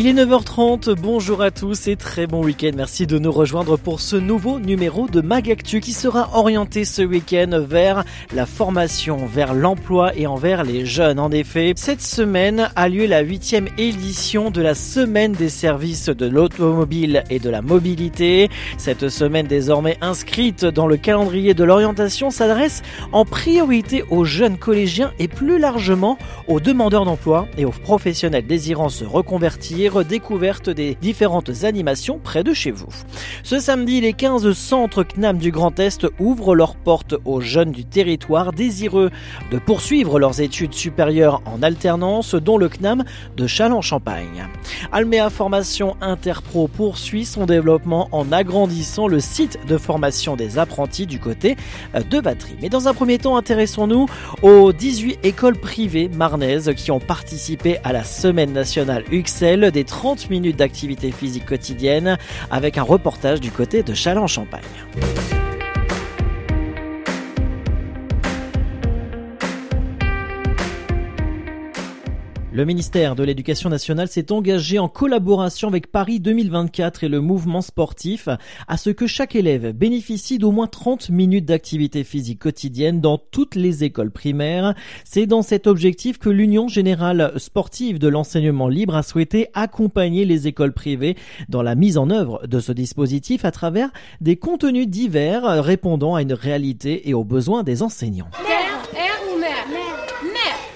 Il est 9h30, bonjour à tous et très bon week-end. Merci de nous rejoindre pour ce nouveau numéro de Magactu qui sera orienté ce week-end vers la formation, vers l'emploi et envers les jeunes. En effet, cette semaine a lieu la huitième édition de la semaine des services de l'automobile et de la mobilité. Cette semaine désormais inscrite dans le calendrier de l'orientation s'adresse en priorité aux jeunes collégiens et plus largement aux demandeurs d'emploi et aux professionnels désirant se reconvertir découverte des différentes animations près de chez vous. Ce samedi, les 15 centres CNAM du Grand Est ouvrent leurs portes aux jeunes du territoire désireux de poursuivre leurs études supérieures en alternance, dont le CNAM de Châlons-Champagne. Almea Formation Interpro poursuit son développement en agrandissant le site de formation des apprentis du côté de Batterie. Mais dans un premier temps, intéressons-nous aux 18 écoles privées marnaises qui ont participé à la Semaine nationale UXL des 30 minutes d'activité physique quotidienne avec un reportage du côté de Châlons-Champagne. Le ministère de l'Éducation nationale s'est engagé en collaboration avec Paris 2024 et le mouvement sportif à ce que chaque élève bénéficie d'au moins 30 minutes d'activité physique quotidienne dans toutes les écoles primaires. C'est dans cet objectif que l'Union générale sportive de l'enseignement libre a souhaité accompagner les écoles privées dans la mise en œuvre de ce dispositif à travers des contenus divers répondant à une réalité et aux besoins des enseignants. Air ou mer Mer.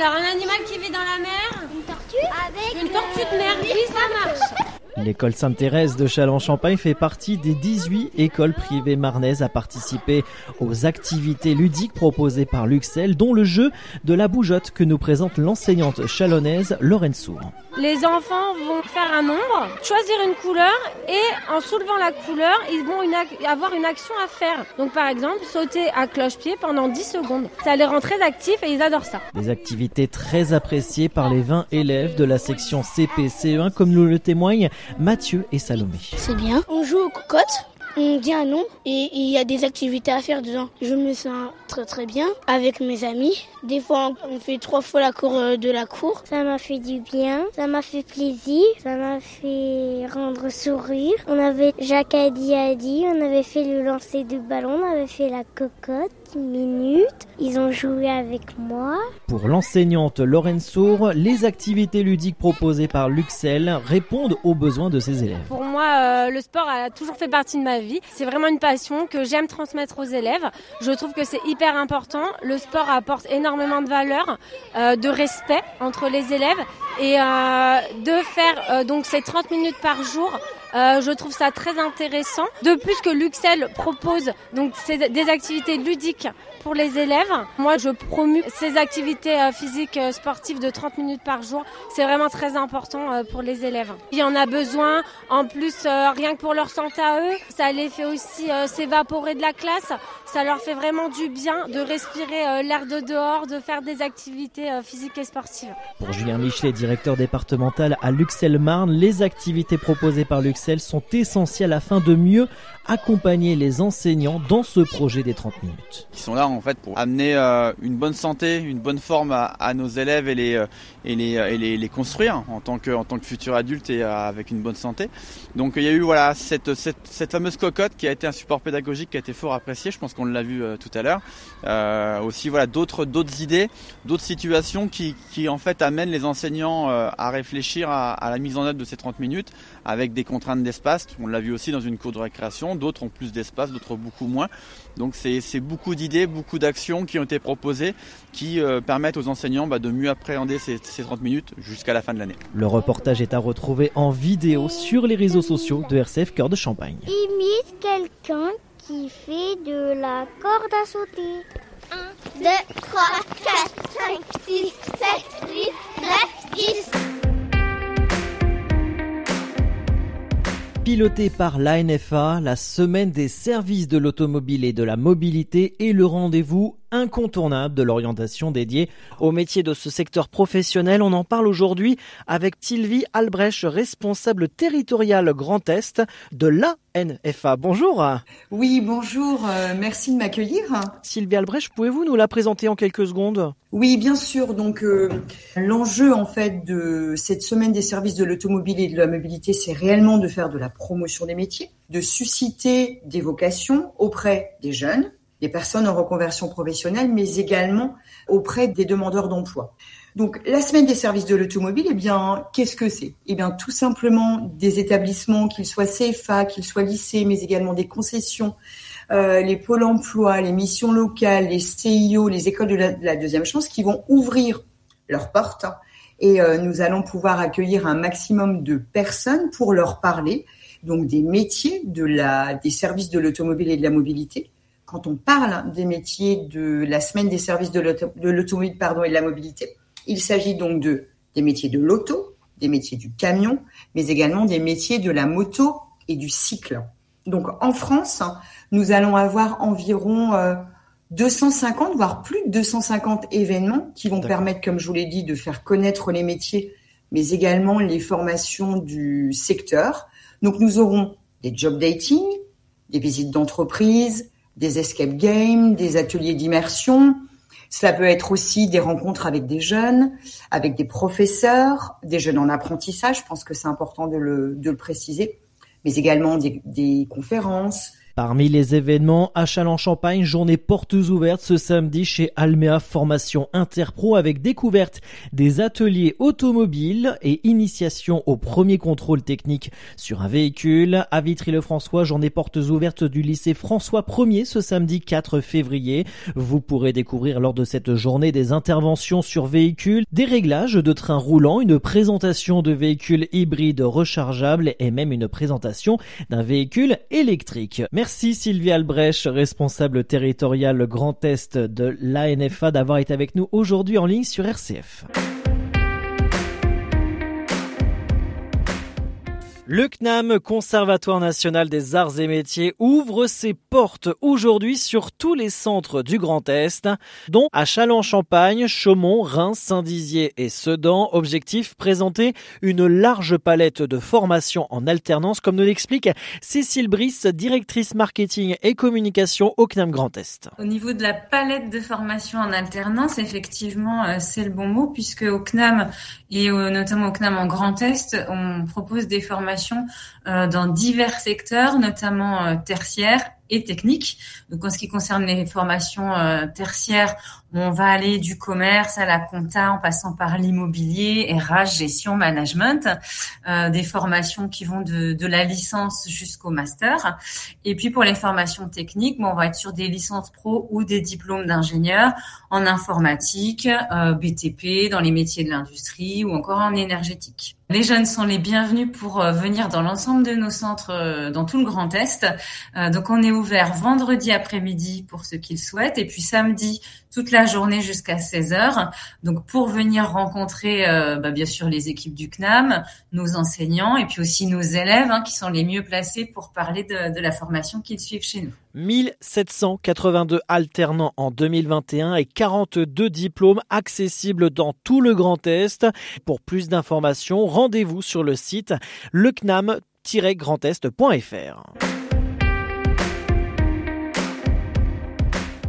Alors, un animal qui vit dans la mer Une tortue Avec Une tortue de mer, oui, ça marche. L'école Sainte-Thérèse de Châlons-Champagne fait partie des 18 écoles privées marnaises à participer aux activités ludiques proposées par Luxel, dont le jeu de la bougeotte que nous présente l'enseignante chalonnaise Lorraine Sour. Les enfants vont faire un nombre, choisir une couleur et en soulevant la couleur, ils vont une avoir une action à faire. Donc par exemple, sauter à cloche-pied pendant 10 secondes. Ça les rend très actifs et ils adorent ça. Des activités très appréciées par les 20 élèves de la section CP-CE1 comme nous le témoignent Mathieu et Salomé. C'est bien. On joue aux cocottes. On dit un nom et il y a des activités à faire dedans. Je me sens très très bien avec mes amis. Des fois, on fait trois fois la cour euh, de la cour. Ça m'a fait du bien, ça m'a fait plaisir, ça m'a fait rendre sourire. On avait Jacques Adi Adi, on avait fait le lancer de ballon, on avait fait la cocotte, minutes. Ils ont joué avec moi. Pour l'enseignante Lorraine Sour, les activités ludiques proposées par Luxel répondent aux besoins de ses élèves. Pour moi, euh, le sport a toujours fait partie de ma vie. C'est vraiment une passion que j'aime transmettre aux élèves. Je trouve que c'est hyper important. Le sport apporte énormément de valeur, euh, de respect entre les élèves et euh, de faire euh, donc ces 30 minutes par jour. Euh, je trouve ça très intéressant. De plus que Luxel propose donc des activités ludiques pour les élèves. Moi, je promue ces activités euh, physiques euh, sportives de 30 minutes par jour. C'est vraiment très important euh, pour les élèves. Il y en a besoin. En plus, rien que pour leur santé à eux, ça les fait aussi s'évaporer de la classe. Ça leur fait vraiment du bien de respirer l'air de dehors, de faire des activités physiques et sportives. Pour Julien Michelet, directeur départemental à Luxel-Marne, les activités proposées par Luxel sont essentielles afin de mieux accompagner les enseignants dans ce projet des 30 minutes. qui sont là en fait pour amener euh, une bonne santé, une bonne forme à, à nos élèves et les euh, et les et les, les construire en tant que en tant que futurs adultes et euh, avec une bonne santé. Donc il y a eu voilà cette cette, cette fameuse cocotte qui a été un support pédagogique qui a été fort apprécié. Je pense qu'on l'a vu euh, tout à l'heure. Euh, aussi voilà d'autres d'autres idées, d'autres situations qui qui en fait amènent les enseignants euh, à réfléchir à, à la mise en œuvre de ces 30 minutes avec des contraintes d'espace. On l'a vu aussi dans une cour de récréation. D'autres ont plus d'espace, d'autres beaucoup moins. Donc c'est c'est beaucoup d'idées, beaucoup d'actions qui ont été proposées qui euh, permettent aux enseignants bah, de mieux appréhender ces, ces 30 minutes jusqu'à la fin de l'année. Le reportage est à retrouver en vidéo sur les réseaux sociaux de RCF Cœur de Champagne. Imite quelqu'un qui fait de la corde à sauter. 1, 2, 3, 4, 5, 6, 7, 8, 9, 10. Piloté par l'ANFA, la semaine des services de l'automobile et de la mobilité est le rendez-vous incontournable de l'orientation dédiée au métier de ce secteur professionnel. On en parle aujourd'hui avec Sylvie Albrecht, responsable territoriale Grand Est de l'ANFA. Bonjour. Oui, bonjour. Euh, merci de m'accueillir. Sylvie Albrecht, pouvez-vous nous la présenter en quelques secondes? Oui, bien sûr. Donc, euh, l'enjeu en fait de cette semaine des services de l'automobile et de la mobilité, c'est réellement de faire de la promotion des métiers, de susciter des vocations auprès des jeunes des personnes en reconversion professionnelle, mais également auprès des demandeurs d'emploi. Donc, la semaine des services de l'automobile, eh bien, qu'est-ce que c'est? Eh bien, tout simplement des établissements, qu'ils soient CFA, qu'ils soient lycées, mais également des concessions, euh, les pôles emploi, les missions locales, les CIO, les écoles de la, deuxième chance, qui vont ouvrir leurs portes. Et euh, nous allons pouvoir accueillir un maximum de personnes pour leur parler, donc des métiers de la, des services de l'automobile et de la mobilité, quand on parle des métiers de la semaine des services de l'automobile pardon, et de la mobilité, il s'agit donc de, des métiers de l'auto, des métiers du camion, mais également des métiers de la moto et du cycle. Donc en France, nous allons avoir environ 250, euh, voire plus de 250 événements qui vont permettre, comme je vous l'ai dit, de faire connaître les métiers, mais également les formations du secteur. Donc nous aurons des job dating, des visites d'entreprise, des escape games, des ateliers d'immersion. Cela peut être aussi des rencontres avec des jeunes, avec des professeurs, des jeunes en apprentissage, je pense que c'est important de le, préciser, mais également des conférences, Parmi les événements, à Châlons-Champagne, journée portes ouvertes ce samedi chez Almea Formation Interpro avec découverte des ateliers automobiles et initiation au premier contrôle technique sur un véhicule. À Vitry-le-François, journée portes ouvertes du lycée François 1er ce samedi 4 février. Vous pourrez découvrir lors de cette journée des interventions sur véhicules, des réglages de trains roulants, une présentation de véhicules hybrides rechargeables et même une présentation d'un véhicule électrique. Sylvie Albrecht, responsable territorial Grand Est de l'ANFA, d'avoir été avec nous aujourd'hui en ligne sur RCF. Le CNAM, Conservatoire national des arts et métiers, ouvre ses portes aujourd'hui sur tous les centres du Grand Est, dont à Châlons-Champagne, Chaumont, Reims, Saint-Dizier et Sedan. Objectif, présenter une large palette de formations en alternance, comme nous l'explique Cécile Brice, directrice marketing et communication au CNAM Grand Est. Au niveau de la palette de formations en alternance, effectivement, euh, c'est le bon mot, puisque au CNAM et notamment au CNAM en Grand Est, on propose des formations euh, dans divers secteurs, notamment euh, tertiaires et techniques. Donc en ce qui concerne les formations euh, tertiaires, on va aller du commerce à la compta en passant par l'immobilier, RH, gestion, management, euh, des formations qui vont de, de la licence jusqu'au master. Et puis pour les formations techniques, on va être sur des licences pro ou des diplômes d'ingénieur en informatique, euh, BTP, dans les métiers de l'industrie ou encore en énergétique. Les jeunes sont les bienvenus pour euh, venir dans l'ensemble de nos centres euh, dans tout le Grand Est. donc on est ouvert vendredi après-midi pour ceux qui le souhaitent et puis samedi toute la journée jusqu'à 16 heures. Donc pour venir rencontrer euh, bah, bien sûr les équipes du CNAM, nos enseignants et puis aussi nos élèves hein, qui sont les mieux placés pour parler de la formation qu'ils suivent chez nous. 1782 alternants en 2021 et 42 diplômes accessibles dans tout le Grand Est. Pour plus d'informations, rendez-vous sur le site lecnam-grandest.fr.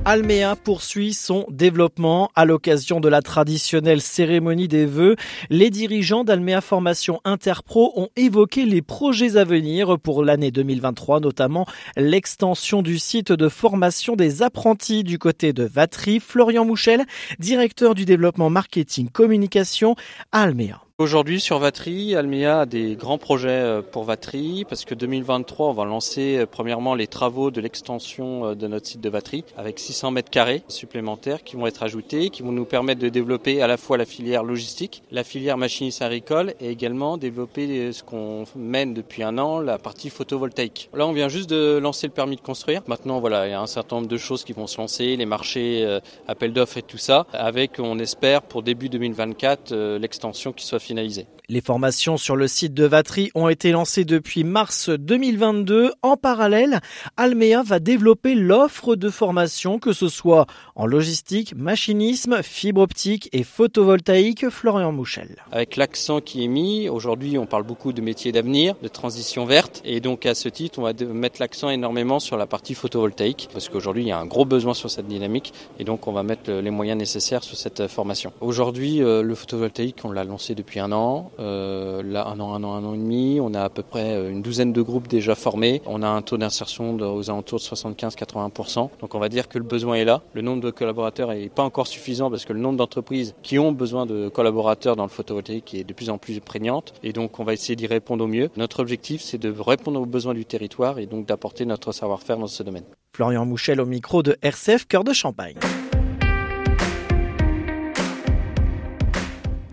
Almea poursuit son développement à l'occasion de la traditionnelle cérémonie des vœux. Les dirigeants d'Almea Formation Interpro ont évoqué les projets à venir pour l'année 2023, notamment l'extension du site de formation des apprentis du côté de Vatry. Florian Mouchel, directeur du développement marketing communication à Almea. Aujourd'hui sur Vatry, Almea a des grands projets euh, pour Vatry parce que 2023, on va lancer euh, premièrement les travaux de l'extension euh, de notre site de Vatry avec 600 mètres carrés supplémentaires qui vont être ajoutés, qui vont nous permettre de développer à la fois la filière logistique, la filière machiniste agricole et également développer ce qu'on mène depuis un an, la partie photovoltaïque. Là, on vient juste de lancer le permis de construire. Maintenant, voilà, il y a un certain nombre de choses qui vont se lancer, les marchés, appels d'offres et tout ça, avec, on espère, pour début 2024, l'extension qui soit finalisé. Les formations sur le site de Vatry ont été lancées depuis mars 2022. En parallèle, Almea va développer l'offre de formation, que ce soit en logistique, machinisme, fibre optique et photovoltaïque. Florian Mouchel. Avec l'accent qui est mis, aujourd'hui on parle beaucoup de métiers d'avenir, de transition verte, et donc à ce titre on va mettre l'accent énormément sur la partie photovoltaïque, parce qu'aujourd'hui il y a un gros besoin sur cette dynamique, et donc on va mettre les moyens nécessaires sur cette formation. Aujourd'hui euh, le photovoltaïque on l'a lancé depuis un an. Euh, là, un an, un an, un an et demi. On a à peu près euh, une douzaine de groupes déjà formés. On a un taux d'insertion aux alentours de 75-80%. Donc on va dire que le besoin est là. Le nombre de collaborateurs n'est pas encore suffisant parce que le nombre d'entreprises qui ont besoin de collaborateurs dans le photovoltaïque est de plus en plus prégnante. Et donc on va essayer d'y répondre au mieux. Notre objectif, c'est de répondre aux besoins du territoire et donc d'apporter notre savoir-faire dans ce domaine. Florian Mouchel au micro de RCF Cœur de Champagne.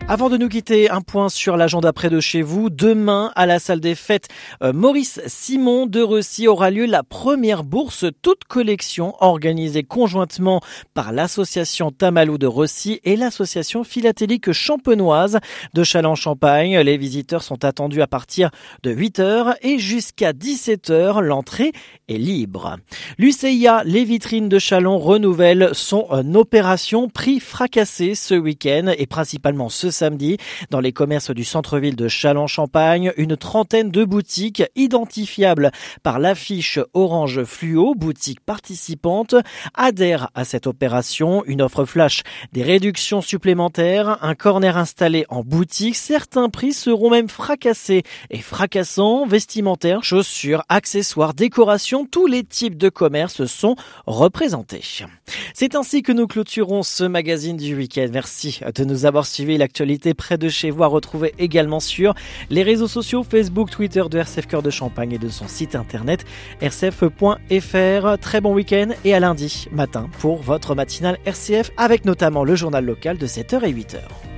Avant de nous quitter, un point sur l'agenda près de chez vous. Demain, à la salle des fêtes euh, Maurice Simon de Russie aura lieu la première bourse toute collection organisée conjointement par l'association Tamalou de Russie et l'association philatélique champenoise de Châlons-Champagne. Les visiteurs sont attendus à partir de 8h et jusqu'à 17h. L'entrée est libre. L'UCIA, les vitrines de Chalon renouvellent son euh, opération prix fracassé ce week-end et principalement ce samedi. Dans les commerces du centre-ville de Châlons-Champagne, une trentaine de boutiques identifiables par l'affiche orange fluo, boutique participante, adhèrent à cette opération. Une offre flash, des réductions supplémentaires, un corner installé en boutique. Certains prix seront même fracassés et fracassants, vestimentaires, chaussures, accessoires, décorations, tous les types de commerces sont représentés. C'est ainsi que nous clôturons ce magazine du week-end. Merci de nous avoir suivis. Près de chez vous à retrouver également sur les réseaux sociaux Facebook, Twitter de RCF Cœur de Champagne et de son site internet rcf.fr. Très bon week-end et à lundi matin pour votre matinale RCF avec notamment le journal local de 7h et 8h.